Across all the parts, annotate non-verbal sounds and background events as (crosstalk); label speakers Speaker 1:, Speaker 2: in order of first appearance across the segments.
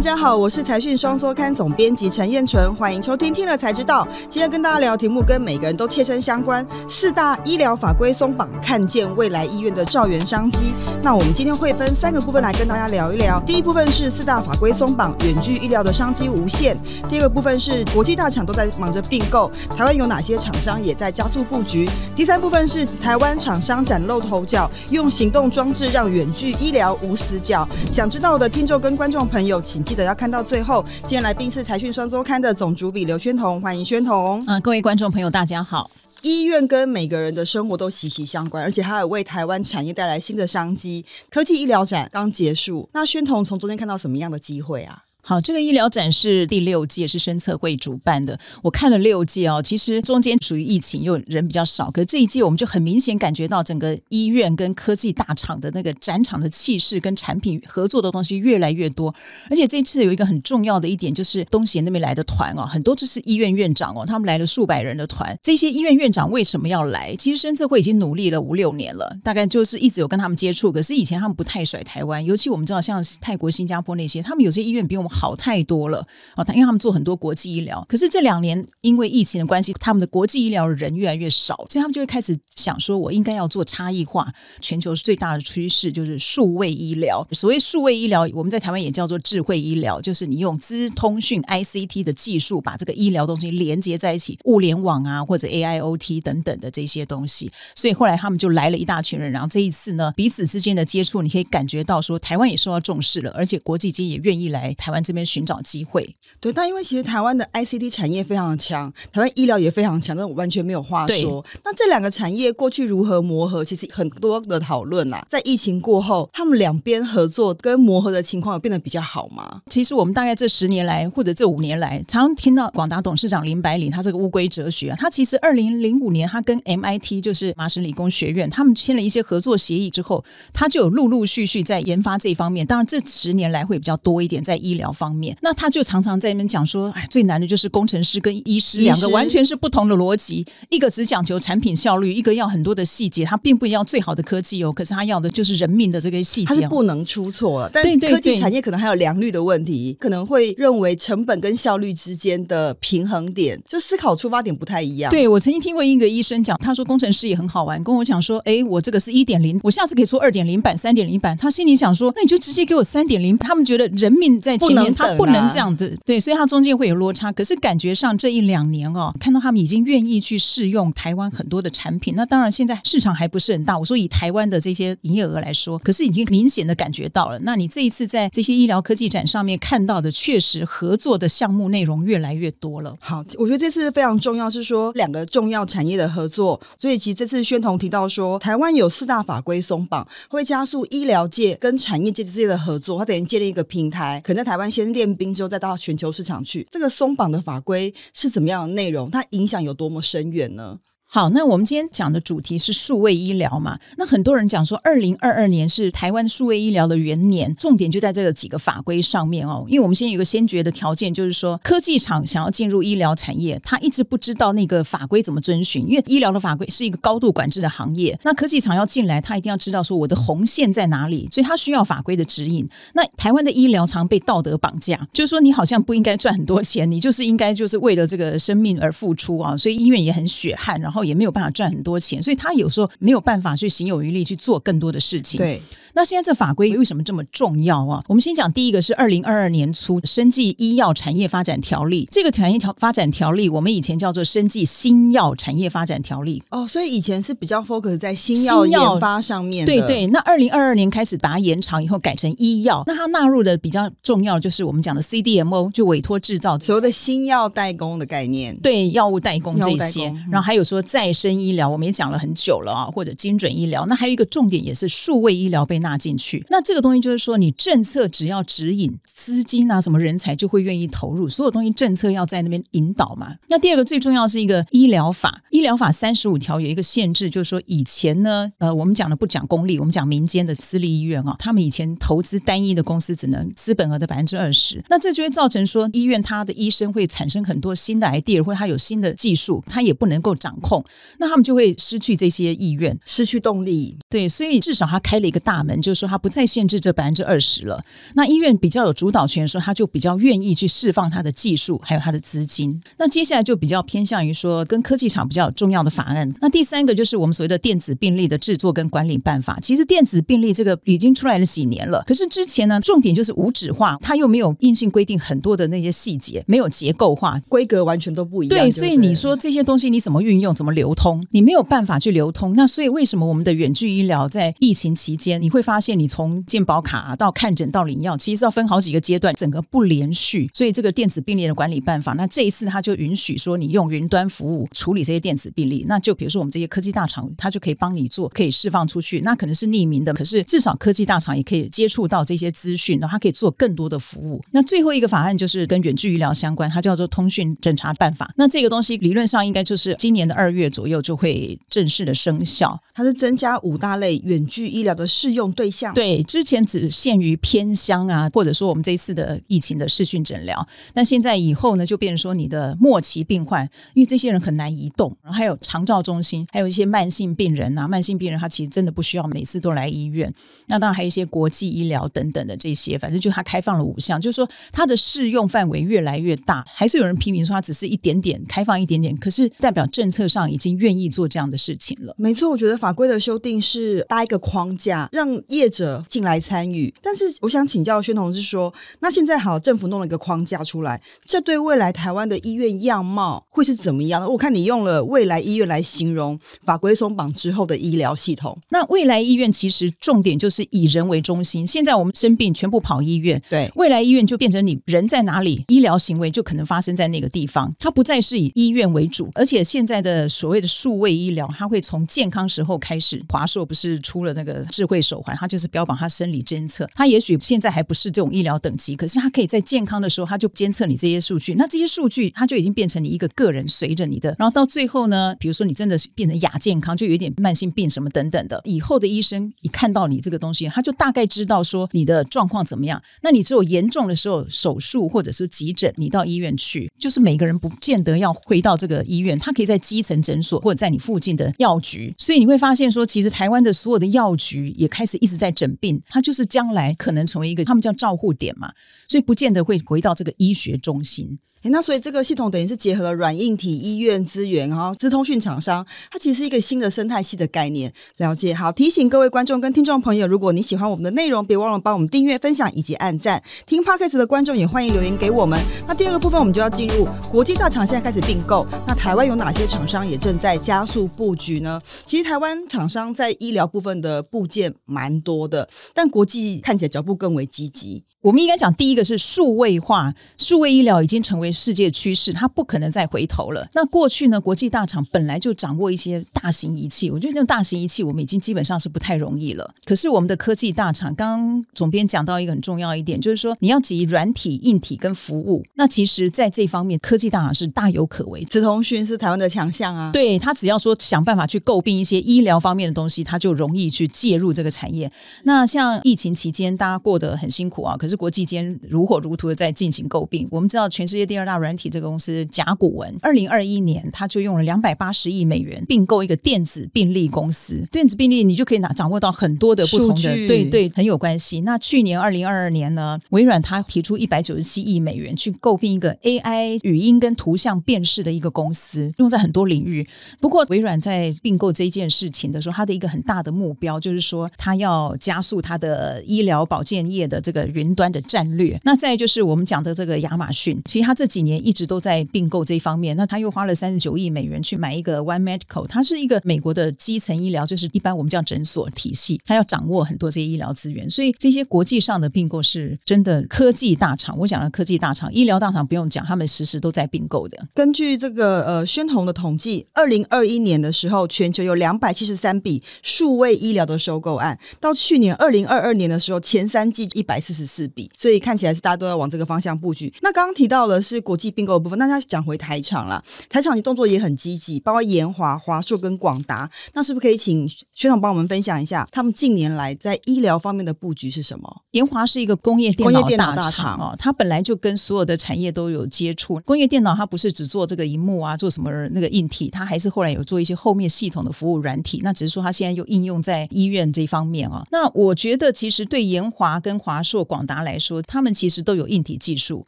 Speaker 1: 大家好，我是财讯双周刊总编辑陈燕纯，欢迎收听听了才知道。今天跟大家聊题目跟每个人都切身相关，四大医疗法规松绑，看见未来医院的照源商机。那我们今天会分三个部分来跟大家聊一聊。第一部分是四大法规松绑，远距医疗的商机无限。第二个部分是国际大厂都在忙着并购，台湾有哪些厂商也在加速布局。第三部分是台湾厂商崭露头角，用行动装置让远距医疗无死角。想知道的听众跟观众朋友，请。记得要看到最后。今天来宾是财讯双周刊的总主笔刘宣彤，欢迎宣彤。
Speaker 2: 嗯，各位观众朋友，大家好。
Speaker 1: 医院跟每个人的生活都息息相关，而且还有为台湾产业带来新的商机。科技医疗展刚结束，那宣彤从中间看到什么样的机会啊？
Speaker 2: 好，这个医疗展是第六届，是深策会主办的。我看了六届哦，其实中间属于疫情，又人比较少。可这一届我们就很明显感觉到整个医院跟科技大厂的那个展场的气势跟产品合作的东西越来越多。而且这一次有一个很重要的一点，就是东协那边来的团哦，很多就是医院院长哦，他们来了数百人的团。这些医院院长为什么要来？其实深策会已经努力了五六年了，大概就是一直有跟他们接触。可是以前他们不太甩台湾，尤其我们知道像泰国、新加坡那些，他们有些医院比我们。好好太多了啊，他因为他们做很多国际医疗，可是这两年因为疫情的关系，他们的国际医疗人越来越少，所以他们就会开始想说，我应该要做差异化。全球最大的趋势就是数位医疗。所谓数位医疗，我们在台湾也叫做智慧医疗，就是你用资通讯 ICT 的技术，把这个医疗东西连接在一起，物联网啊，或者 AIoT 等等的这些东西。所以后来他们就来了一大群人，然后这一次呢，彼此之间的接触，你可以感觉到说，台湾也受到重视了，而且国际间也愿意来台湾。这边寻找机会，
Speaker 1: 对，但因为其实台湾的 ICT 产业非常的强，台湾医疗也非常强，那完全没有话说。那这两个产业过去如何磨合，其实很多的讨论啦。在疫情过后，他们两边合作跟磨合的情况有变得比较好吗？
Speaker 2: 其实我们大概这十年来或者这五年来，常听到广达董事长林百里他这个乌龟哲学，啊他其实二零零五年他跟 MIT 就是麻省理工学院，他们签了一些合作协议之后，他就有陆陆续续在研发这一方面。当然这十年来会比较多一点在医疗。方面，那他就常常在那边讲说，哎，最难的就是工程师跟医师两个完全是不同的逻辑，一个只讲求产品效率，一个要很多的细节，他并不要最好的科技哦，可是他要的就是人命的这个细节，他
Speaker 1: 是不能出错。但科技产业可能还有良率的问题，可能会认为成本跟效率之间的平衡点，就思考出发点不太一样。
Speaker 2: 对我曾经听过一个医生讲，他说工程师也很好玩，跟我讲说，哎，我这个是一点零，我下次可以出二点零版、三点零版。他心里想说，那你就直接给我三点零。他们觉得人命在前。他不能这样子，对，所以他中间会有落差。可是感觉上这一两年哦，看到他们已经愿意去试用台湾很多的产品。那当然现在市场还不是很大。我说以台湾的这些营业额来说，可是已经明显的感觉到了。那你这一次在这些医疗科技展上面看到的，确实合作的项目内容越来越多了。
Speaker 1: 好，我觉得这次非常重要，是说两个重要产业的合作。所以其实这次宣彤提到说，台湾有四大法规松绑，会加速医疗界跟产业界之间的合作。它等于建立一个平台，可能在台湾。先练兵之后，再到全球市场去。这个松绑的法规是怎么样的内容？它影响有多么深远呢？
Speaker 2: 好，那我们今天讲的主题是数位医疗嘛？那很多人讲说，二零二二年是台湾数位医疗的元年，重点就在这个几个法规上面哦。因为我们现在有个先决的条件，就是说科技厂想要进入医疗产业，他一直不知道那个法规怎么遵循，因为医疗的法规是一个高度管制的行业。那科技厂要进来，他一定要知道说我的红线在哪里，所以他需要法规的指引。那台湾的医疗常被道德绑架，就是说你好像不应该赚很多钱，你就是应该就是为了这个生命而付出啊。所以医院也很血汗，然后。也没有办法赚很多钱，所以他有时候没有办法去行有余力去做更多的事情。
Speaker 1: 对。
Speaker 2: 那现在这法规为什么这么重要啊？我们先讲第一个是二零二二年初《生技医药产业发展条例》，这个产业条发展条例，我们以前叫做《生技新药产业发展条例》。
Speaker 1: 哦，所以以前是比较 focus 在新药研发上面。
Speaker 2: 对对。那二零二二年开始把它延长以后，改成医药。那它纳入的比较重要就是我们讲的 CDMO，就委托制造
Speaker 1: 所有的新药代工的概念。
Speaker 2: 对，药物代工这些。然后还有说再生医疗，我们也讲了很久了啊，或者精准医疗。那还有一个重点也是数位医疗被。纳进去，那这个东西就是说，你政策只要指引资金啊，什么人才就会愿意投入。所有东西政策要在那边引导嘛。那第二个最重要是一个医疗法，医疗法三十五条有一个限制，就是说以前呢，呃，我们讲的不讲公立，我们讲民间的私立医院啊，他们以前投资单一的公司只能资本额的百分之二十，那这就会造成说医院它的医生会产生很多新的 idea，或他有新的技术，他也不能够掌控。动，那他们就会失去这些意愿，
Speaker 1: 失去动力。
Speaker 2: 对，所以至少他开了一个大门，就是说他不再限制这百分之二十了。那医院比较有主导权，说他就比较愿意去释放他的技术，还有他的资金。那接下来就比较偏向于说跟科技厂比较重要的法案。那第三个就是我们所谓的电子病历的制作跟管理办法。其实电子病历这个已经出来了几年了，可是之前呢，重点就是无纸化，它又没有硬性规定很多的那些细节，没有结构化，
Speaker 1: 规格完全都不一样。
Speaker 2: 对，所以你说这些东西你怎么运用，怎么流通，你没有办法去流通。那所以为什么我们的远距医疗在疫情期间，你会发现你从健保卡到看诊到领药，其实要分好几个阶段，整个不连续。所以这个电子病历的管理办法，那这一次它就允许说你用云端服务处理这些电子病历，那就比如说我们这些科技大厂，它就可以帮你做，可以释放出去。那可能是匿名的，可是至少科技大厂也可以接触到这些资讯，然后它可以做更多的服务。那最后一个法案就是跟远距医疗相关，它叫做通讯侦查办法。那这个东西理论上应该就是今年的二月左右就会正式的生效。
Speaker 1: 它是增加五大类远距医疗的适用对象。
Speaker 2: 对，之前只限于偏乡啊，或者说我们这一次的疫情的视讯诊疗，但现在以后呢，就变成说你的末期病患，因为这些人很难移动，然后还有长照中心，还有一些慢性病人啊，慢性病人他其实真的不需要每次都来医院。那当然还有一些国际医疗等等的这些，反正就它开放了五项，就是说它的适用范围越来越大。还是有人批评说它只是一点点开放一点点，可是代表政策上已经愿意做这样的事情了。
Speaker 1: 没错，我觉得法规的修订是搭一个框架，让业者进来参与。但是我想请教宣同志说，那现在好，政府弄了一个框架出来，这对未来台湾的医院样貌会是怎么样的？我看你用了未来医院来形容法规松绑之后的医疗系统。
Speaker 2: 那未来医院其实重点就是以人为中心。现在我们生病全部跑医院，
Speaker 1: 对，
Speaker 2: 未来医院就变成你人在哪里，医疗行为就可能发生在那个地方。它不再是以医院为主，而且现在的所谓的数位医疗，它会从健康时候开始。华硕不是出了那个智慧手环，它就是标榜它生理监测。它也许现在还不是这种医疗等级，可是它可以在健康的时候，它就监测你这些数据。那这些数据，它就已经变成你一个个人随着你的。然后到最后呢，比如说你真的是变成亚健康，就有点慢性病什么等等的，以后的医生一看到你这个东西，他就大概知道说你的状况怎么样。那你只有严重的时候，手术或者是急诊，你到医院去，就是每个人不见得要回到这个医院，他可以在基层诊所或者在你附近的药局。所以你会发现说，其实台湾的所有的药局也开始一直在诊病，它就是将来可能成为一个他们叫照护点嘛，所以不见得会回到这个医学中心。
Speaker 1: 诶那所以这个系统等于是结合了软硬体医院资源，然后资通讯厂商，它其实是一个新的生态系的概念。了解好，提醒各位观众跟听众朋友，如果你喜欢我们的内容，别忘了帮我们订阅、分享以及按赞。听 Podcast 的观众也欢迎留言给我们。那第二个部分，我们就要进入国际大厂现在开始并购。那台湾有哪些厂商也正在加速布局呢？其实台湾厂商在医疗部分的部件蛮多的，但国际看起来脚步更为积极。
Speaker 2: 我们应该讲，第一个是数位化，数位医疗已经成为世界趋势，它不可能再回头了。那过去呢，国际大厂本来就掌握一些大型仪器，我觉得那种大型仪器我们已经基本上是不太容易了。可是我们的科技大厂，刚刚总编讲到一个很重要一点，就是说你要集软体、硬体跟服务。那其实在这方面，科技大厂是大有可为。
Speaker 1: 紫通讯是台湾的强项啊，
Speaker 2: 对他只要说想办法去诟病一些医疗方面的东西，他就容易去介入这个产业。那像疫情期间，大家过得很辛苦啊，可是国际间如火如荼的在进行诟病。我们知道，全世界第二大软体这个公司甲骨文，二零二一年他就用了两百八十亿美元并购一个电子病历公司。电子病历你就可以拿掌握到很多的不同的，对对，很有关系。那去年二零二二年呢，微软它提出一百九十七亿美元去诟病一个 AI 语音跟图像辨识的一个公司，用在很多领域。不过微软在并购这件事情的时候，它的一个很大的目标就是说，它要加速它的医疗保健业的这个云端的战略。那再就是我们讲的这个亚马逊，其实它这几年一直都在并购这一方面。那它又花了三十九亿美元去买一个 One Medical，它是一个美国的基层医疗，就是一般我们叫诊所体系，它要掌握很多这些医疗资源。所以这些国际上的并购是真的科技大厂。我讲的科技大厂，医疗大厂不用讲，他们时时都在并购的。
Speaker 1: 根据这个呃宣红的统计，二零二一年的时候，全球有两百七十三笔数位医疗的收购案，到去年二零二二年的时候，前三季一百四十四笔，所以看起来是大家都要往这个方向布局。那刚刚提到的是是国际并购的部分。那他讲回台厂啦，台厂你动作也很积极，包括延华、华硕跟广达。那是不是可以请学长帮我们分享一下，他们近年来在医疗方面的布局是什么？
Speaker 2: 延华是一个工业电
Speaker 1: 脑
Speaker 2: 大厂哦，它本来就跟所有的产业都有接触。工业电脑它不是只做这个荧幕啊，做什么那个硬体，它还是后来有做一些后面系统的服务软体。那只是说它现在又应用在医院这方面啊。那我觉得其实对延华跟华硕、广达来说，他们其实都有硬体技术，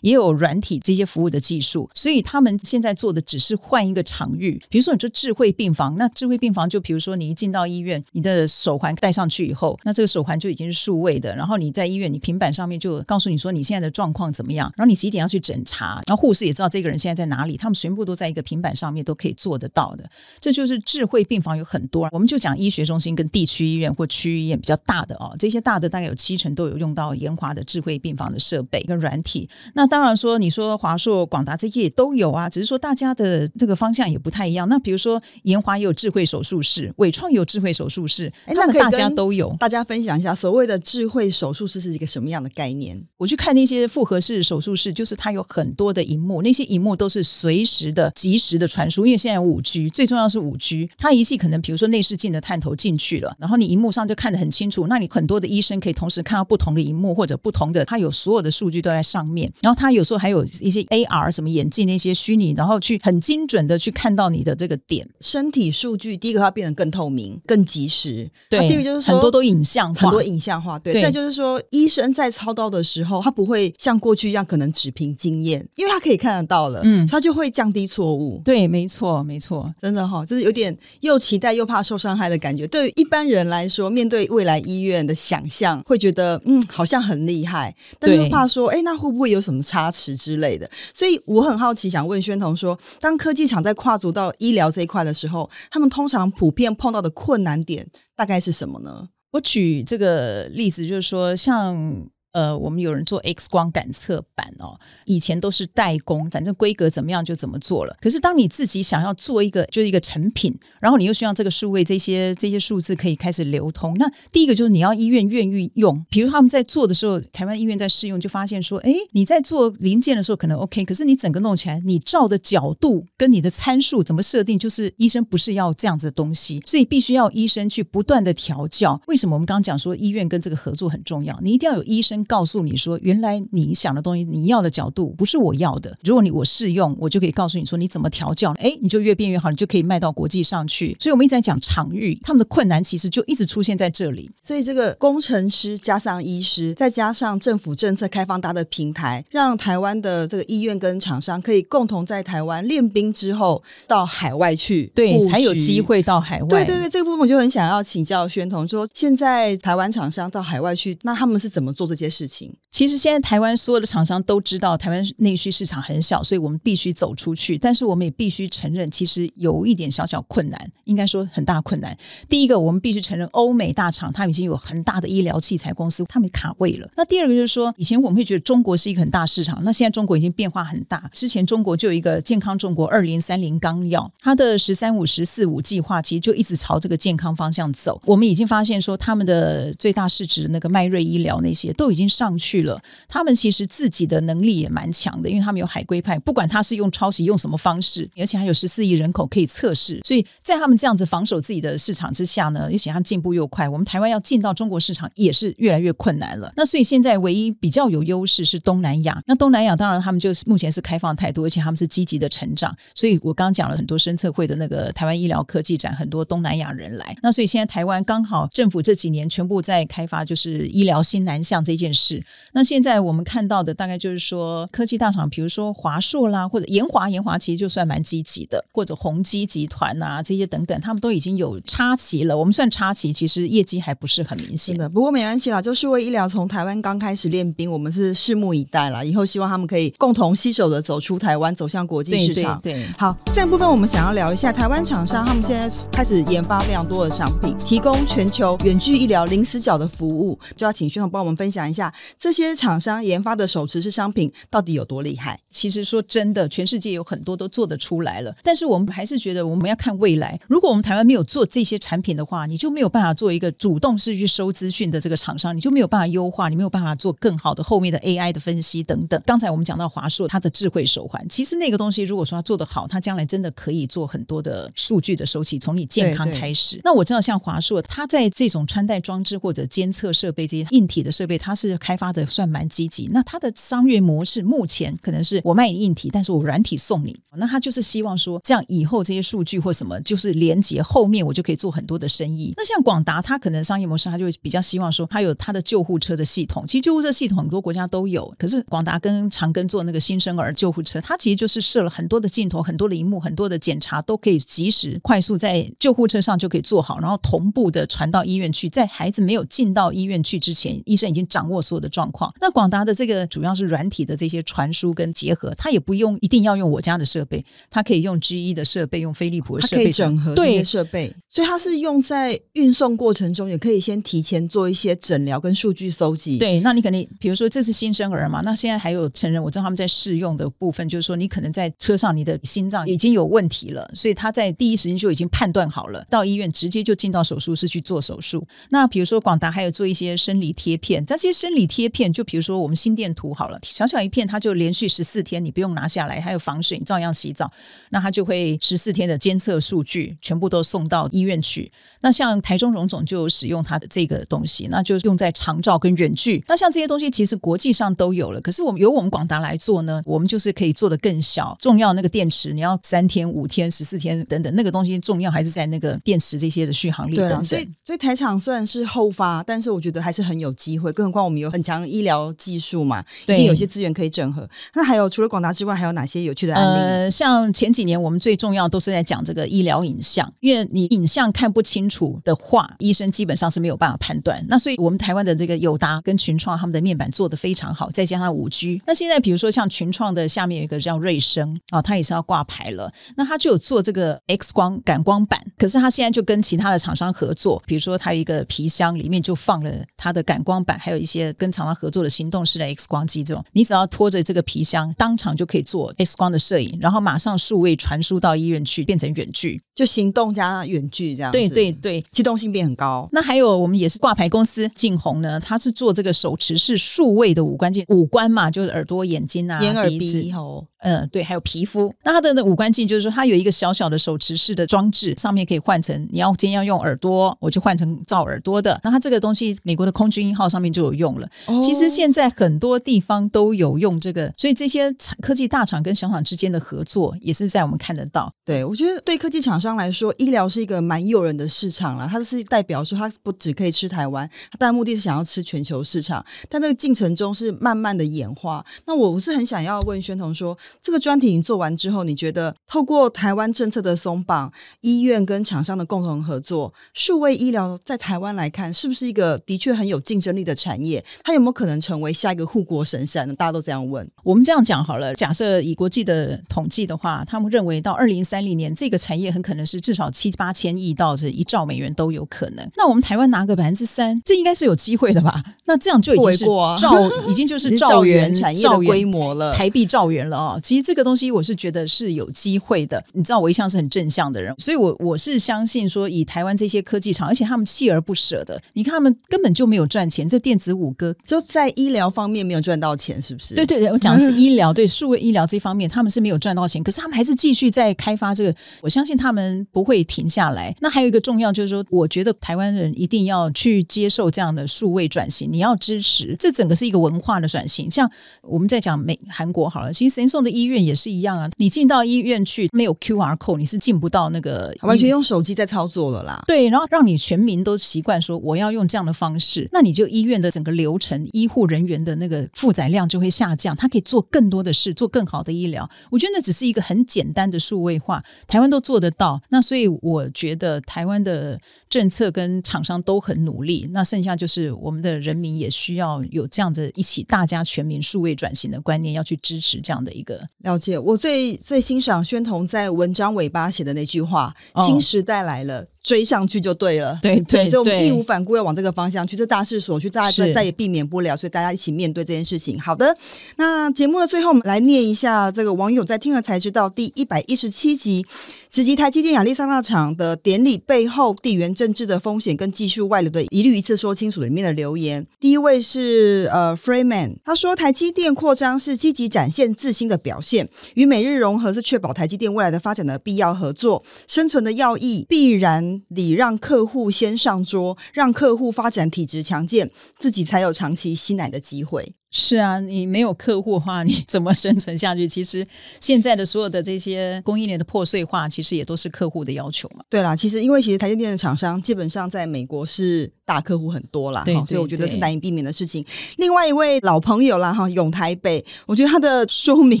Speaker 2: 也有软体这些服务的技术，所以他们现在做的只是换一个场域。比如说你说智慧病房，那智慧病房就比如说你一进到医院，你的手环戴上去以后，那这个手环就已经是数位的，然后你在医院，你平板上面就告诉你说你现在的状况怎么样，然后你几点要去诊查，然后护士也知道这个人现在在哪里，他们全部都在一个平板上面都可以做得到的。这就是智慧病房有很多，我们就讲医学中心跟地区医院或区医院比较大的哦，这些大的大概有七成都有用到研华的智智慧病房的设备跟软体。那当然说，你说华硕、广达这些也都有啊，只是说大家的这个方向也不太一样。那比如说研华也有智慧手术室，伟创有智慧手术室，哎，那大家都有，
Speaker 1: 大家分享一下所谓的智慧手术室是一个什么样的概念？
Speaker 2: 我去看那些复合式手术室，就是它有很多的荧幕，那些荧幕都是随时的、及时的传输，因为现在有五 G，最重要是五 G，它仪器可能比如说内视镜的探头进去了，然后你荧幕上就看得很清楚，那你很多的医生可以同时看到不同的荧幕或者不同的，它有所有的数据都在上面，然后它有时候还有一些 AR 什么眼镜那些虚拟，然后去很精准的去看到你的这个点
Speaker 1: 身体数据。第一个它变得更透明、更及时，
Speaker 2: 对，
Speaker 1: 第二个就是说
Speaker 2: 很多都影像
Speaker 1: 化，很多影像化，对。再就是说，医生在操刀的时候，他不会像过去一样可能只凭经验，因为他可以看得到了，嗯，他就会降低错误。
Speaker 2: 对，没错，没错，
Speaker 1: 真的哈，就是有点又期待又怕受伤害的感觉。对于一般人来说，面对未来医院的想象，会觉得嗯，好像很厉害，但是又怕说，哎，那会不会有什么差池之类的？所以我很好奇，想问宣彤说，当科技厂在跨足到医疗这一块的时候，他们通常普遍碰到的困难点大概是什么呢？
Speaker 2: 我举这个例子，就是说，像。呃，我们有人做 X 光感测板哦，以前都是代工，反正规格怎么样就怎么做了。可是当你自己想要做一个，就是一个成品，然后你又希望这个数位这些这些数字可以开始流通，那第一个就是你要医院愿意用。比如他们在做的时候，台湾医院在试用，就发现说，哎，你在做零件的时候可能 OK，可是你整个弄起来，你照的角度跟你的参数怎么设定，就是医生不是要这样子的东西，所以必须要医生去不断的调教。为什么我们刚刚讲说医院跟这个合作很重要？你一定要有医生。告诉你说，原来你想的东西，你要的角度不是我要的。如果你我试用，我就可以告诉你说你怎么调教，哎，你就越变越好，你就可以卖到国际上去。所以，我们一直在讲场域，他们的困难其实就一直出现在这里。
Speaker 1: 所以，这个工程师加上医师，再加上政府政策开放大的平台，让台湾的这个医院跟厂商可以共同在台湾练兵之后，到海外去，
Speaker 2: 对，才有机会到海外。
Speaker 1: 对对对，这个部分我就很想要请教宣彤，说现在台湾厂商到海外去，那他们是怎么做这些？事情
Speaker 2: 其实现在台湾所有的厂商都知道，台湾内需市场很小，所以我们必须走出去。但是我们也必须承认，其实有一点小小困难，应该说很大困难。第一个，我们必须承认，欧美大厂他们已经有很大的医疗器材公司，他们卡位了。那第二个就是说，以前我们会觉得中国是一个很大市场，那现在中国已经变化很大。之前中国就有一个健康中国二零三零纲要，它的“十三五”“十四五”计划，其实就一直朝这个健康方向走。我们已经发现说，他们的最大市值那个迈瑞医疗那些都已经。上去了，他们其实自己的能力也蛮强的，因为他们有海归派，不管他是用抄袭用什么方式，而且还有十四亿人口可以测试，所以在他们这样子防守自己的市场之下呢，而且他们进步又快，我们台湾要进到中国市场也是越来越困难了。那所以现在唯一比较有优势是东南亚，那东南亚当然他们就是目前是开放态度，而且他们是积极的成长。所以我刚刚讲了很多深测会的那个台湾医疗科技展，很多东南亚人来，那所以现在台湾刚好政府这几年全部在开发就是医疗新南向这件事。是，那现在我们看到的大概就是说，科技大厂，比如说华硕啦，或者研华，研华其实就算蛮积极的，或者宏基集团啊这些等等，他们都已经有插旗了。我们算插旗，其实业绩还不是很明显
Speaker 1: 的。不过没关系啦，就是为医疗从台湾刚开始练兵，我们是拭目以待啦。以后希望他们可以共同携手的走出台湾，走向国际市场。
Speaker 2: 对，
Speaker 1: 好，这部分我们想要聊一下台湾厂商，他们现在开始研发非常多的商品，提供全球远距医疗零死角的服务，就要请薛总帮我们分享一。下，这些厂商研发的手持式商品到底有多厉害？
Speaker 2: 其实说真的，全世界有很多都做得出来了，但是我们还是觉得我们要看未来。如果我们台湾没有做这些产品的话，你就没有办法做一个主动式去收资讯的这个厂商，你就没有办法优化，你没有办法做更好的后面的 AI 的分析等等。刚才我们讲到华硕它的智慧手环，其实那个东西如果说它做得好，它将来真的可以做很多的数据的收集，从你健康开始。那我知道像华硕，它在这种穿戴装置或者监测设备这些硬体的设备，它是开发的算蛮积极。那它的商业模式目前可能是我卖你硬体，但是我软体送你。那他就是希望说，这样以后这些数据或什么就是连接后面，我就可以做很多的生意。那像广达，它可能商业模式，它就比较希望说，它有它的救护车的系统。其实救护车系统很多国家都有，可是广达跟长庚做那个新生儿救护车，它其实就是设了很多的镜头、很多的荧幕、很多的检查，都可以及时、快速在救护车上就可以做好，然后同步的传到医院去。在孩子没有进到医院去之前，医生已经掌握所有的状况。那广达的这个主要是软体的这些传输跟结合，它也不用一定要用我家的设备，它可以用 G 一的设备，用飞利浦的设备
Speaker 1: 整合这些设备。所以它是用在运送过程中，也可以先提前做一些诊疗跟数据搜集。
Speaker 2: 对，那你肯定比如说这是新生儿嘛，那现在还有成人，我知道他们在试用的部分，就是说你可能在车上你的心脏已经有问题了，所以他在第一时间就已经判断好了，到医院直接就进到手术室去做手术。那比如说广达还有做一些生理贴片，这些生理贴片就比如说我们心电图好了，小小一片，它就连续十四天你不用拿下来，还有防水，你照样洗澡，那它就会十四天的监测数据全部都送到医院去。那像台中荣总就使用它的这个东西，那就用在长照跟远距。那像这些东西其实国际上都有了，可是我们由我们广达来做呢，我们就是可以做的更小。重要那个电池你要三天、五天、十四天等等，那个东西重要还是在那个电池这些的续航力等等。
Speaker 1: 所以，所以台厂虽然是后发，但是我觉得还是很有机会。更何况我们有很强医疗技术嘛，一定有些资源可以整合。那还有除了广达之外，还有哪些有趣的案例？
Speaker 2: 呃，像前几年我们最重要都是在讲这个医疗影像，因为你影像看不清楚的话，医生基本上是没有办法判断。那所以我们台湾的这个友达跟群创他们的面板做的非常好，再加上五 G。那现在比如说像群创的下面有一个叫瑞声啊，它也是要挂牌了。那它就有做这个 X 光感光板，可是它现在就跟其他的厂商合作，比如说它有一个皮箱里面就放了它的感光板，还有一些跟厂商合作的行动式的 X 光机。这种你只要拖着这个皮箱，当场就可以做 X 光的摄影，然后马上数位传输到医院去，变成远距，
Speaker 1: 就行动加远距这样。
Speaker 2: 对对对，
Speaker 1: 机动性变很高。
Speaker 2: 那还有我们也是挂牌公司晋宏呢，它是做这个手持式数位的五官镜，五官嘛就是耳朵、眼睛啊、
Speaker 1: 眼、耳、
Speaker 2: 鼻、
Speaker 1: 喉。
Speaker 2: 嗯，对，还有皮肤。那它的那五官镜就是说，它有一个小小的手持式的装置，上面可以换成你要今天要用耳朵，我就换成照耳朵的。那它这个东西，美国的空军一号上面就有用了。其实现在很多地方都有用这个，所以这些科技大厂跟小厂之间的合作，也是在我们看得到。
Speaker 1: 对，我觉得对科技厂商来说，医疗是一个蛮诱人的市场了。它是代表说，它不只可以吃台湾，它当然目的是想要吃全球市场。但这个进程中是慢慢的演化。那我我是很想要问宣彤说。这个专题你做完之后，你觉得透过台湾政策的松绑、医院跟厂商的共同合作，数位医疗在台湾来看，是不是一个的确很有竞争力的产业？它有没有可能成为下一个护国神山呢？大家都这样问。
Speaker 2: 我们这样讲好了，假设以国际的统计的话，他们认为到二零三零年，这个产业很可能是至少七八千亿到这一兆美元都有可能。那我们台湾拿个百分之三，这应该是有机会的吧？那这样就已经是兆，已经就是 (laughs) 兆元
Speaker 1: 产业的规模了，
Speaker 2: 台币兆元了啊！其实这个东西我是觉得是有机会的。你知道我一向是很正向的人，所以我我是相信说，以台湾这些科技厂，而且他们锲而不舍的，你看他们根本就没有赚钱。这电子五哥
Speaker 1: 就在医疗方面没有赚到钱，是不是？
Speaker 2: 对对对，我讲的是医疗，对数位医疗这方面他们是没有赚到钱，可是他们还是继续在开发这个。我相信他们不会停下来。那还有一个重要就是说，我觉得台湾人一定要去接受这样的数位转型，你要支持。这整个是一个文化的转型。像我们在讲美韩国好了，其实神送的医院也是一样啊。你进到医院去没有 Q R code，你是进不到那个，
Speaker 1: 完全用手机在操作了啦。
Speaker 2: 对，然后让你全民都习惯说我要用这样的方式，那你就医院的整个流程、医护人员的那个负载量就会下降，他可以做更多的事，做更好的医疗。我觉得那只是一个很简单的数位化，台湾都做得到。那所以我觉得台湾的政策跟厂商都很努力，那剩下就是我们的人民也需要有这样子一起大家全民数位转型的观念，要去支持这样的一个
Speaker 1: 了解。我最最欣赏宣彤在文章尾巴写的那句话：“新时代来了。”追上去就对了，
Speaker 2: 对对，
Speaker 1: 所以我们义无反顾要往这个方向去，这大势所趋，大家再也避免不了，所以大家一起面对这件事情。好的，那节目的最后，我们来念一下这个网友在听了才知道第一百一十七集，直击台积电亚利桑那厂的典礼背后地缘政治的风险跟技术外流的一律一次说清楚里面的留言。第一位是呃 Freeman，他说台积电扩张是积极展现自新的表现，与美日融合是确保台积电未来的发展的必要合作，生存的要义必然。礼让客户先上桌，让客户发展体质强健，自己才有长期吸奶的机会。
Speaker 2: 是啊，你没有客户的话，你 (laughs) 怎么生存下去？其实现在的所有的这些供应链的破碎化，其实也都是客户的要求嘛。
Speaker 1: 对啦，其实因为其实台积电的厂商基本上在美国是大客户很多啦，所以我觉得是难以避免的事情。另外一位老朋友啦，哈，永台北，我觉得他的说明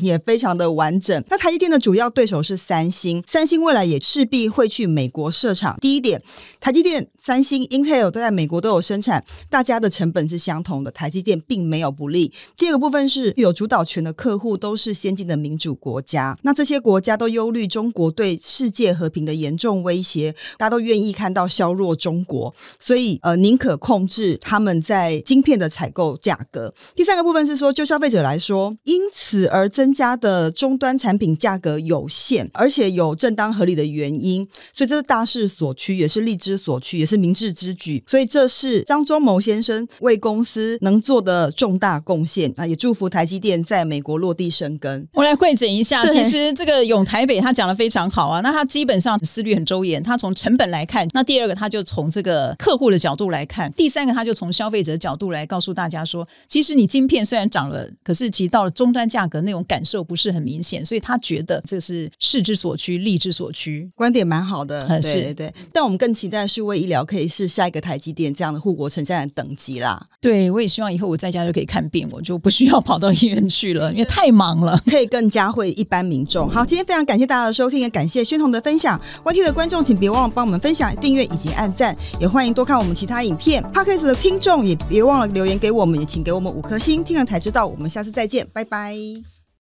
Speaker 1: 也非常的完整。那台积电的主要对手是三星，三星未来也势必会去美国设厂。第一点，台积电、三星、Intel 都在美国都有生产，大家的成本是相同的，台积电并没有不利。第二个部分是有主导权的客户都是先进的民主国家，那这些国家都忧虑中国对世界和平的严重威胁，大家都愿意看到削弱中国，所以呃宁可控制他们在晶片的采购价格。第三个部分是说，就消费者来说，因此而增加的终端产品价格有限，而且有正当合理的原因，所以这是大势所趋，也是利之所趋，是明智之举。所以这是张忠谋先生为公司能做的重大。贡献啊，也祝福台积电在美国落地生根。
Speaker 2: 我来会诊一下，其实这个永台北他讲的非常好啊，那他基本上思虑很周延。他从成本来看，那第二个他就从这个客户的角度来看，第三个他就从消费者角度来告诉大家说，其实你晶片虽然涨了，可是其实到了终端价格那种感受不是很明显，所以他觉得这是势之所趋，利之所趋，
Speaker 1: 观点蛮好的。对对对，但我们更期待是为医疗可以是下一个台积电这样的护国神山的等级啦。
Speaker 2: 对，我也希望以后我在家就可以看病。我就不需要跑到医院去了，因为太忙了，
Speaker 1: 可以更加会一般民众。好，今天非常感谢大家的收听，也感谢宣彤的分享。YT 的观众，请别忘了帮我们分享、订阅以及按赞，也欢迎多看我们其他影片。Podcast 的听众也别忘了留言给我们，也请给我们五颗星。听了才知道，我们下次再见，拜拜。